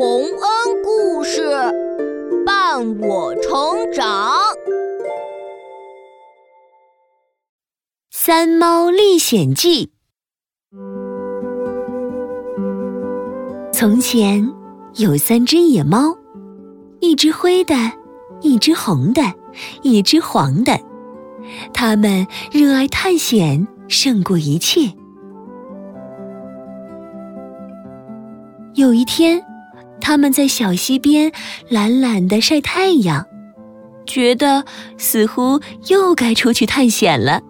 洪恩故事伴我成长，《三猫历险记》。从前有三只野猫，一只灰的，一只红的，一只黄的。它们热爱探险，胜过一切。有一天，他们在小溪边懒懒的晒太阳，觉得似乎又该出去探险了。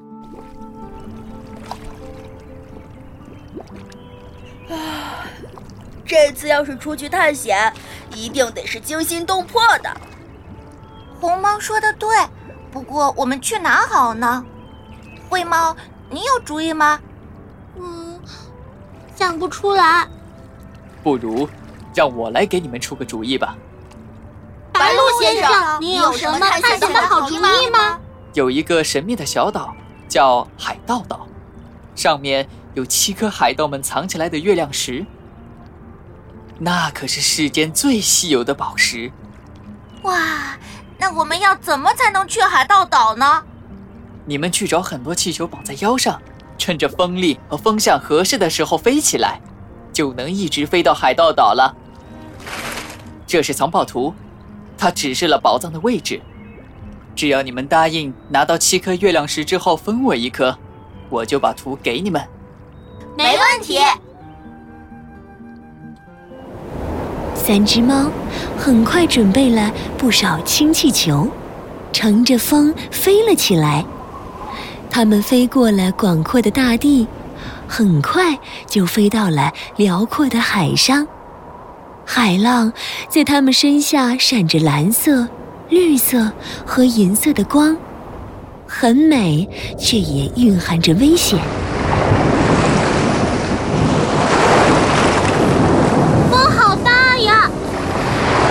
啊，这次要是出去探险，一定得是惊心动魄的。红猫说的对，不过我们去哪好呢？灰猫，你有主意吗？嗯，想不出来。不如，让我来给你们出个主意吧。白鹿先生，你有什么探险的好主意吗？有一个神秘的小岛，叫海盗岛，上面有七颗海盗们藏起来的月亮石，那可是世间最稀有的宝石。哇，那我们要怎么才能去海盗岛呢？你们去找很多气球绑在腰上，趁着风力和风向合适的时候飞起来。就能一直飞到海盗岛了。这是藏宝图，它指示了宝藏的位置。只要你们答应拿到七颗月亮石之后分我一颗，我就把图给你们。没问题。三只猫很快准备了不少氢气球，乘着风飞了起来。它们飞过了广阔的大地。很快就飞到了辽阔的海上，海浪在它们身下闪着蓝色、绿色和银色的光，很美，却也蕴含着危险。风好大呀！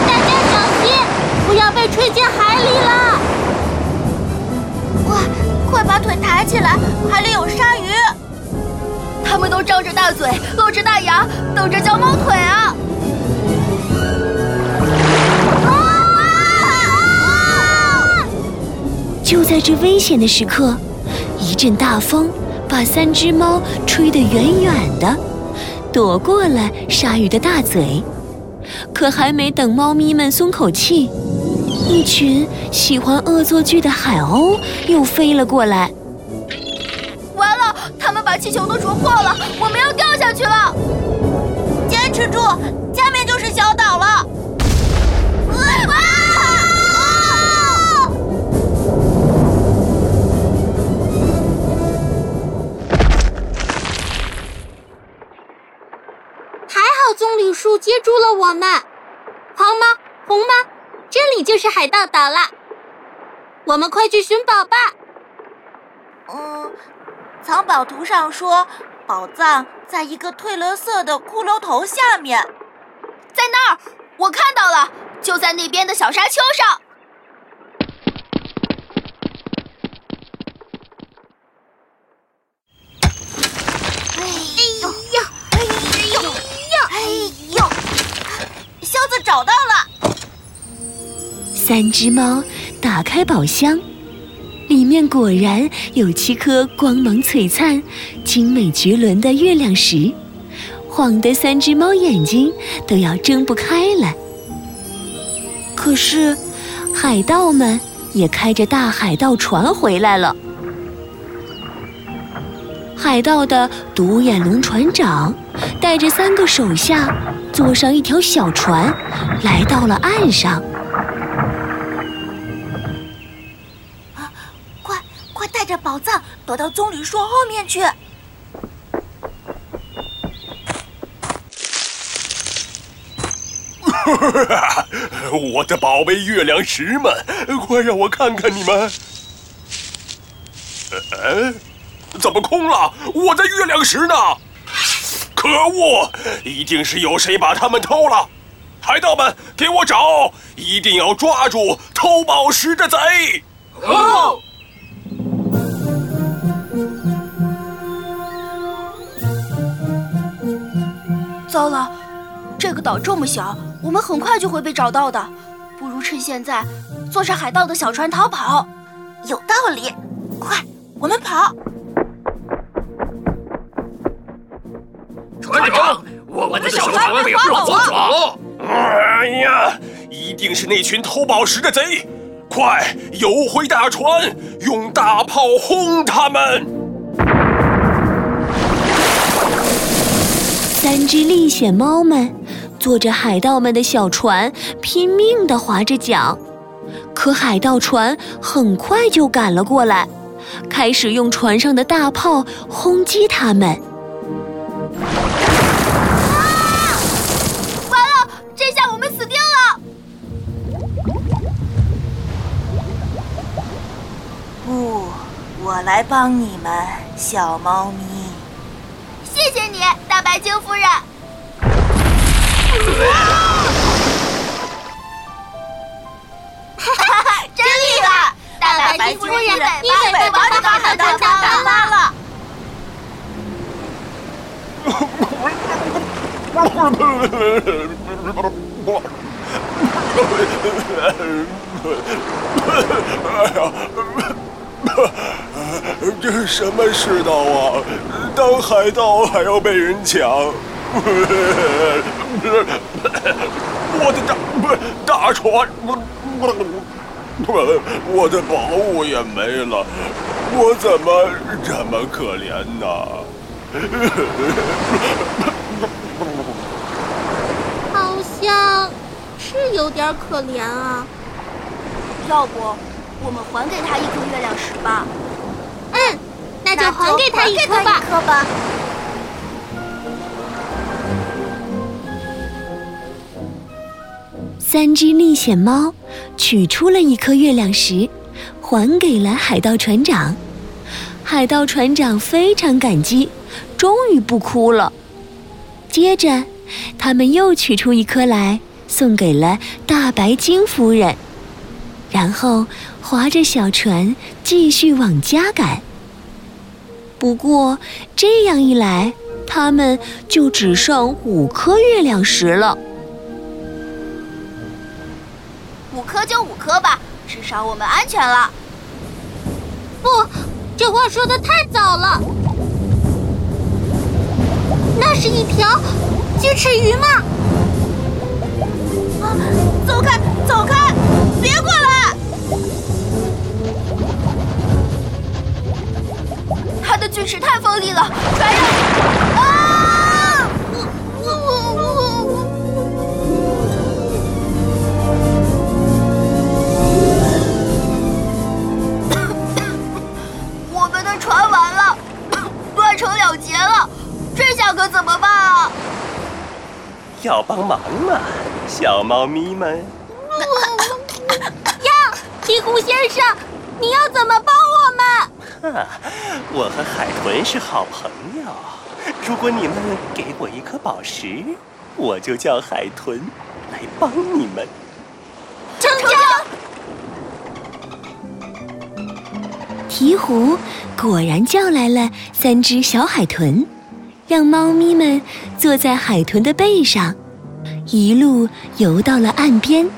大家小心，不要被吹进海里了！快，快把腿抬起来，海里有鲨鱼！他们都张着大嘴，露着大牙，等着嚼猫腿啊！就在这危险的时刻，一阵大风把三只猫吹得远远的，躲过了鲨鱼的大嘴。可还没等猫咪们松口气，一群喜欢恶作剧的海鸥又飞了过来。完了他们把气球都啄破了，我们要掉下去了！坚持住，接住了我们。黄妈、红妈，这里就是海盗岛了，我们快去寻宝吧。嗯。藏宝图上说，宝藏在一个褪了色的骷髅头下面，在那儿，我看到了，就在那边的小沙丘上。三只猫打开宝箱。里面果然有七颗光芒璀璨、精美绝伦的月亮石，晃得三只猫眼睛都要睁不开了。可是，海盗们也开着大海盗船回来了。海盗的独眼龙船长带着三个手下，坐上一条小船，来到了岸上。着宝藏躲到棕榈树后面去。我的宝贝月亮石们，快让我看看你们！哎，怎么空了？我的月亮石呢？可恶！一定是有谁把它们偷了！海盗们，给我找！一定要抓住偷宝石的贼！哦。岛这么小，我们很快就会被找到的。不如趁现在，坐上海盗的小船逃跑。有道理，快，我们跑！船长，我们的小船被放走了！哎呀，一定是那群偷宝石的贼！快游回大船，用大炮轰他们！三只历险猫们坐着海盗们的小船，拼命地划着桨。可海盗船很快就赶了过来，开始用船上的大炮轰击他们。完了，这下我们死定了！不，我来帮你们，小猫咪。谢谢你，大白鲸夫人。哈哈，真厉害！大白鲸夫人，你尾巴都把海盗船打拉了。这是什么世道啊！当海盗还要被人抢！我的大不是大船，我的宝物也没了，我怎么这么可怜呢？好像是有点可怜啊。要不，我们还给他一颗月亮石吧？还给他一颗吧。一颗吧。三只历险猫取出了一颗月亮石，还给了海盗船长。海盗船长非常感激，终于不哭了。接着，他们又取出一颗来，送给了大白鲸夫人，然后划着小船继续往家赶。不过，这样一来，他们就只剩五颗月亮石了。五颗就五颗吧，至少我们安全了。不，这话说的太早了。那是一条鸡翅鱼吗？啊！走开，走开，别过锯齿太锋利了，船上啊！我们的船完了，断成两截了，这下可怎么办啊？要帮忙吗，小猫咪们？呀，鹈鹕先生，你要怎么帮我们？啊，我和海豚是好朋友。如果你们给我一颗宝石，我就叫海豚来帮你们。成交。鹈鹕果然叫来了三只小海豚，让猫咪们坐在海豚的背上，一路游到了岸边。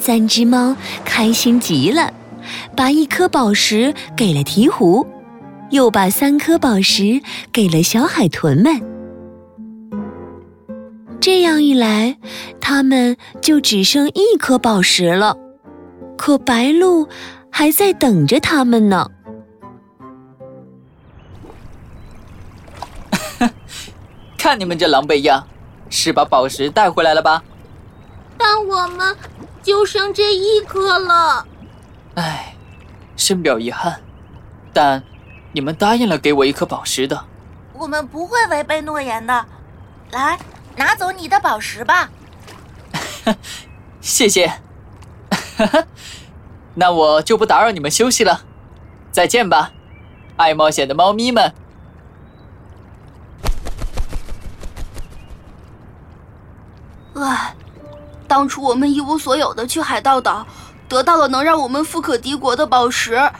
三只猫开心极了，把一颗宝石给了鹈鹕，又把三颗宝石给了小海豚们。这样一来，他们就只剩一颗宝石了。可白鹭还在等着他们呢。看你们这狼狈样，是把宝石带回来了吧？但我们就剩这一颗了。唉，深表遗憾。但你们答应了给我一颗宝石的。我们不会违背诺言的。来，拿走你的宝石吧。谢谢。那我就不打扰你们休息了。再见吧，爱冒险的猫咪们。唉，当初我们一无所有的去海盗岛，得到了能让我们富可敌国的宝石，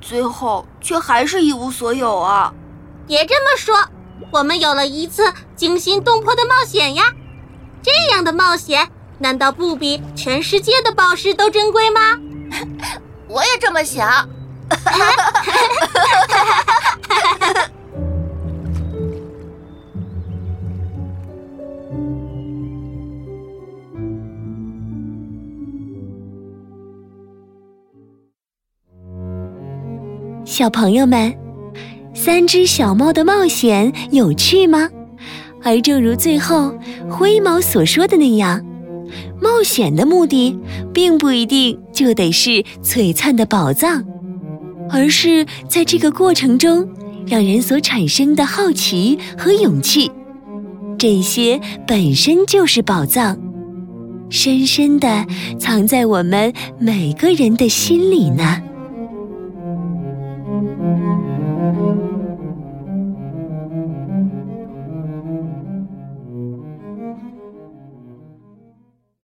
最后却还是一无所有啊！别这么说，我们有了一次惊心动魄的冒险呀！这样的冒险，难道不比全世界的宝石都珍贵吗？我也这么想。小朋友们，三只小猫的冒险有趣吗？而正如最后灰猫所说的那样，冒险的目的并不一定就得是璀璨的宝藏，而是在这个过程中让人所产生的好奇和勇气。这些本身就是宝藏，深深的藏在我们每个人的心里呢。